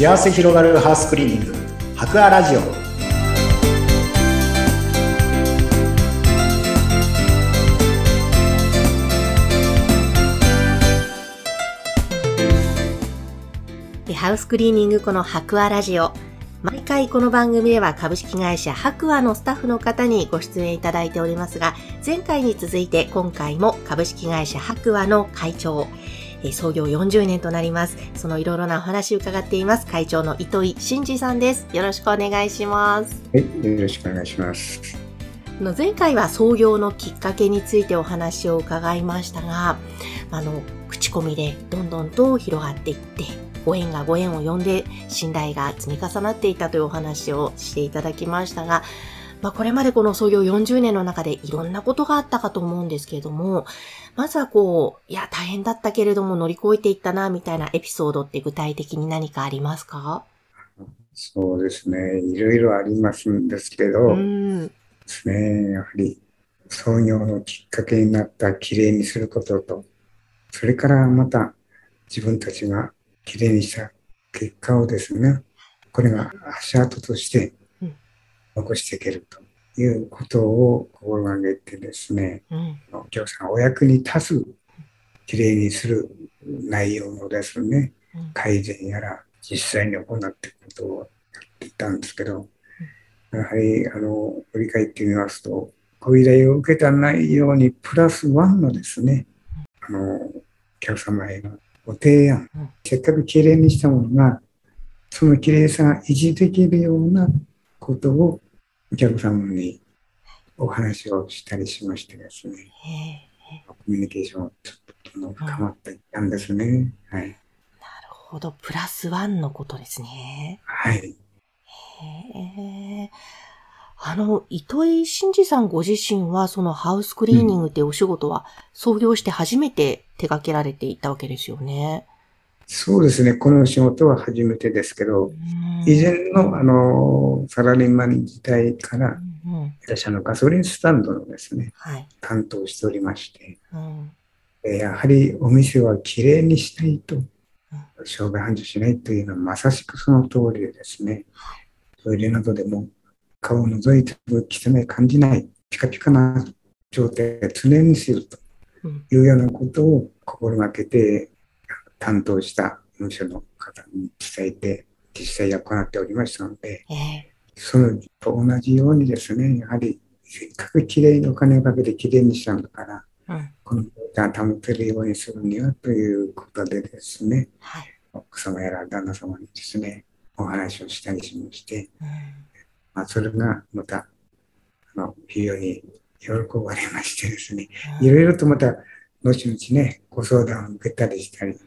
幸せ広がるハウスクリーニング。博アラジオ。ハウスクリーニングこの博アラジオ。毎回この番組では株式会社白亜のスタッフの方にご出演いただいておりますが、前回に続いて今回も株式会社白亜の会長、創業40年となります。そのいろいろなお話を伺っています。会長の糸井真二さんです。よろしくお願いします。はい、よろしくお願いします。前回は創業のきっかけについてお話を伺いましたが、あの、口コミでどんどんと広がっていって、ご縁がご縁を呼んで信頼が積み重なっていたというお話をしていただきましたが、まあ、これまでこの創業40年の中でいろんなことがあったかと思うんですけれども、まずはこう、いや、大変だったけれども乗り越えていったな、みたいなエピソードって具体的に何かありますか？そうですね。いろいろありますんですけど、ですね。やはり創業のきっかけになったきれいにすることと、それからまた自分たちがきれいにした結果をですね、これが足跡として残していけるということを心がけてですね、うん、お客さんお役に立つ、きれいにする内容のですね、改善やら実際に行っていくことをやっていたんですけど、やはり、あの、振り返ってみますと、ご依頼を受けた内容にプラスワンのですね、あの、お客様へのご提案、せっかくきれいにしたものが、そのきれいさが維持できるようなことをお客様にお話をしたりしましてですね、コミュニケーションちょっと深まっていったんですね。はい。なるほど。プラスワンのことですね。はい。へえ。あの、糸井真二さんご自身は、そのハウスクリーニングってお仕事は、創業して初めて手掛けられていたわけですよね。そうですね。この仕事は初めてですけど、以前の、あの、サラリーマン時代から、私、あの、ガソリンスタンドのですね、はい、担当しておりまして、うん、やはりお店はきれいにしたいと、商売繁盛しないというのはまさしくその通りでですね、トイレなどでも顔を覗いても汚い感じない、ピカピカな状態を常にするというようなことを心がけて、担当した事務所の方に伝えて、実際行っておりましたので、えー、そのと同じようにですね、やはりせっかくきれいにお金をかけてきれいにしたんだから、うん、この状態を保てるようにするにはということでですね、はい、奥様やら旦那様にですね、お話をしたりしまして、うん、まあ、それがまた、あの、非常に喜ばれましてですね、いろいろとまた、後々ね、ご相談を受けたりしたり、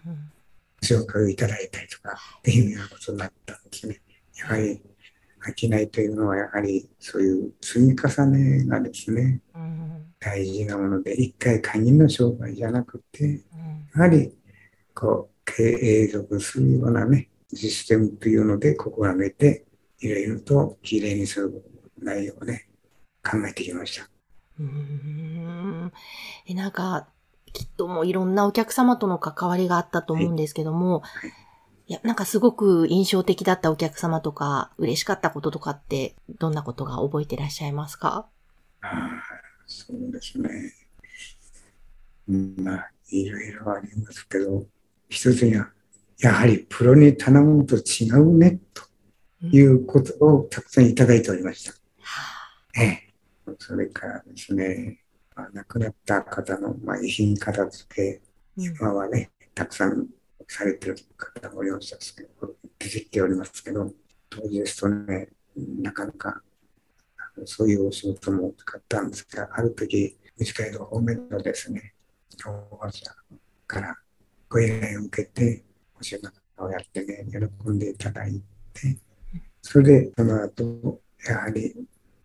紹介をいただいたりとか、っていうようなことになったんですね。やはり、商いというのは、やはりそういう積み重ねがですね、大事なもので、一回限りの商売じゃなくて、やはり、こう、経営続するようなね、システムというので心がけて、いろいろときれいにする内容をね、考えてきました。うん。え、なんか、きっともういろんなお客様との関わりがあったと思うんですけども、はい、いや、なんかすごく印象的だったお客様とか、嬉しかったこととかって、どんなことが覚えていらっしゃいますか？ああ、そうですね。まあ、いろいろありますけど、一つには、やはりプロに頼むと違うね、ということをたくさんいただいておりました。ええ、それからですね、まあ、亡くなった方の、まあ、遺品片付け、今はね、たくさんされてる方もおりましたけど、出てきておりますけど、当時ですとね、なかなかそういうお仕事も多かったんですが、ある時、短いの方面のですね、保護者からご依頼を受けて、お仕事をやってね、喜んでいただいて、それで、その後、やはり、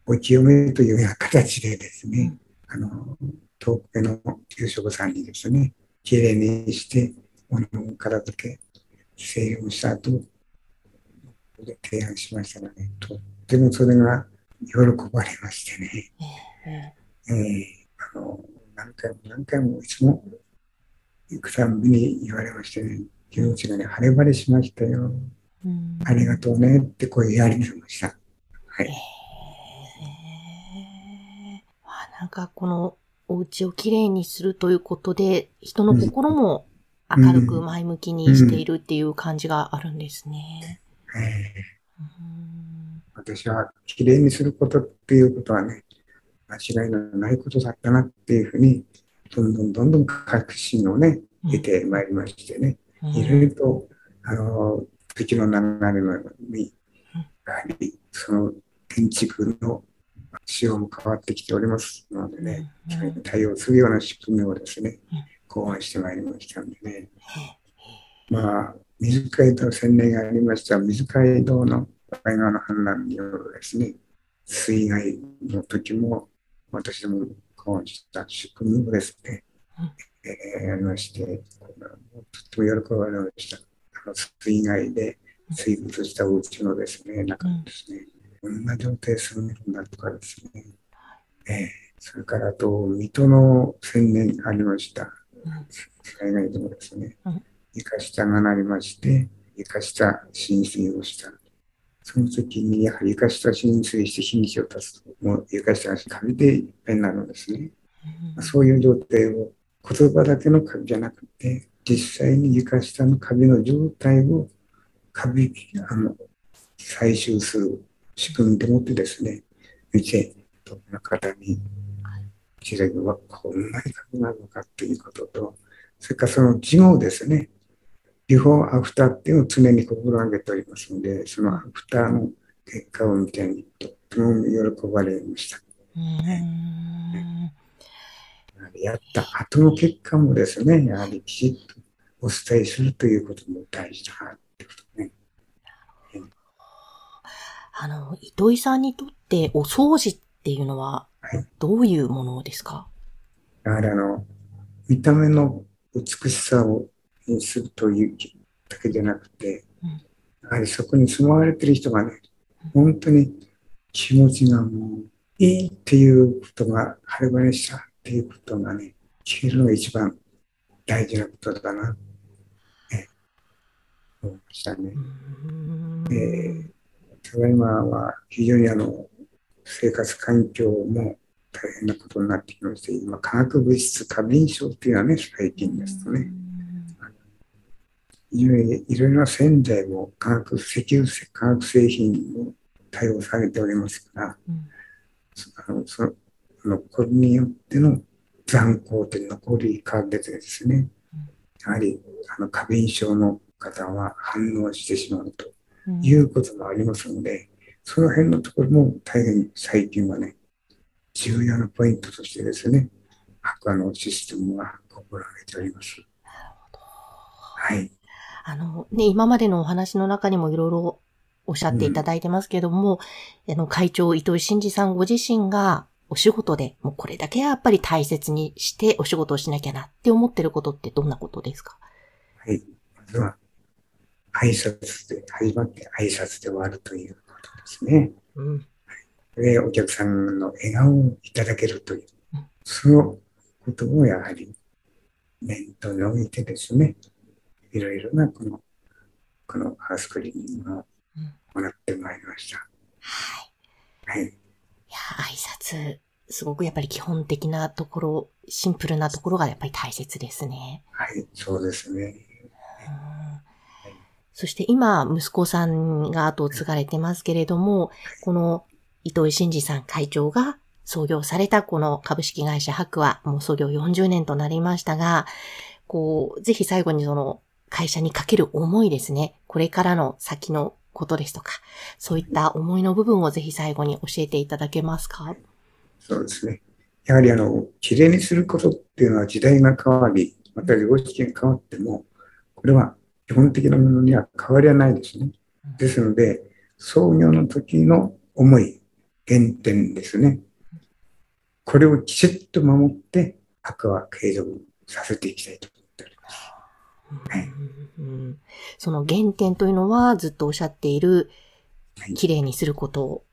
お清めというような形でですね、あの、遠くの給食さんにですね、きれいにして、物を片付け、整理をした後、提案しましたので、とってもそれが喜ばれましてね、えー、あの何回も何回もいつも行くたびに言われましてね、気持ちがね、晴れ晴れしましたよ。ありがとうねって声やりました。はい。なんかこのお家をきれいにするということで、人の心も明るく前向きにしているっていう感じがあるんですね。私はきれいにすることっていうことはね、間違いのないことだったなっていうふうに、どんどんどんどん確信をね、得てまいりましてね、いろいろと、あの、時の流れのように、やはりその建築の仕様も変わってきておりますのでね、それに対応するような仕組みをですね、考案してまいりましたんでね。まあ、水街道洗礼がありました水街道の海岸の氾濫によるですね、水害の時も私ども考案した仕組みをですね、えー、やりまして、とっても喜ばれました。あの水害で水没したお家のですね、中ですね、こんな状態するんだとかですね、えー、それからあと、水戸の宣言ありました。災害でもですね、床下がなりまして、床下浸水をした。その時に、やはり床下浸水して日にちを経つと、もう床下がカビでいっぱいになるんですね。うん、そういう状態を言葉だけのカビじゃなくて、実際に床下のカビの状態をカビあの採集する仕組みでもってですね、見て、どんな方に、知れはこんなにカビなのかっていうことと、それからその事後ですね、ビフォーアフターっていうのを常に心がけておりますので、そのアフターの結果を見て、とっても喜ばれました。やった後の結果もですね、やはりきちっとお伝えするということも大事だってことね。あの、糸井さんにとってお掃除っていうのは、どういうものですか、はい、やはりあの、見た目の美しさをにするというだけじゃなくて、やはりそこに住まわれてる人がね、本当に気持ちがもういいっていうことが晴れ晴れしたっていうことがね、聞けるのが一番大事なことだな、ね、思いましたね。えー、ただいまは非常にあの生活環境も大変なことになってきまして、今、化学物質過敏症っていうのはね、最近ですとね、いろいろな洗剤も化学、石油化学製品も対応されておりますから、うん、あのそのこれによっての残光って残りかけてですね、やはりあの過敏症の方は反応してしまうということもありますので、その辺のところも大変最近はね、重要なポイントとしてですね、白亜のシステムは心がけております。はい。あの、ね、今までのお話の中にもいろいろおっしゃっていただいてますけども、うん、あの、会長、糸井真二さんご自身がお仕事で、もうこれだけやっぱり大切にしてお仕事をしなきゃなって思ってることってどんなことですか？はい。まずは、挨拶で、始まって挨拶で終わるということですね。うん。で、お客さんの笑顔をいただけるという、うん、そのことをやはり念頭に置いてですね、いろいろなこの、このハウスクリーニングを行ってまいりました。はい。はい。いや、挨拶、すごくやっぱり基本的なところ、シンプルなところがやっぱり大切ですね。はい、そうですね。そして今、息子さんが後を継がれてますけれども、この糸井真二さん会長が創業されたこの株式会社白はもう創業40年となりましたが、こう、ぜひ最後にその会社にかける思いですね。これからの先のことですとか、そういった思いの部分をぜひ最後に教えていただけますか？そうですね。やはりあの、きれいにすることっていうのは時代が変わり、また常識が変わっても、これは基本的なものには変わりはないですね。ですので、創業の時の思い、原点ですね。これをきちっと守って、赤は継続させていきたいとその原点というのはずっとおっしゃっている、きれいにすること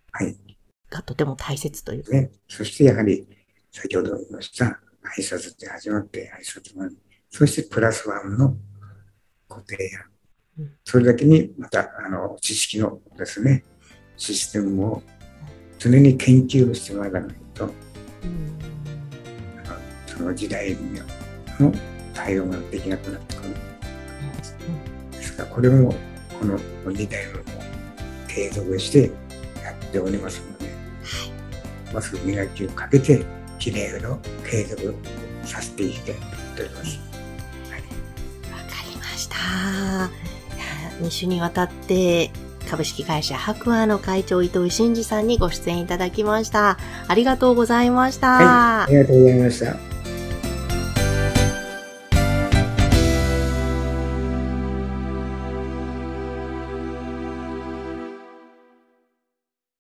がとても大切という。ね、そしてやはり、先ほど言いました、挨拶で始まって挨拶まで、そしてプラスワンの固定やそれだけにまたあの知識のですねシステムを常に研究をしてもらわないと、その時代の対応ができなくなってくる。ですからこれもこの2代も継続してやっておりますので、ますぐ磨きをかけてきれいの継続させていきたいと思っております。2週にわたって株式会社白亜の会長伊藤真二さんにご出演いただきました。ありがとうございました。はい、ありがとうございました。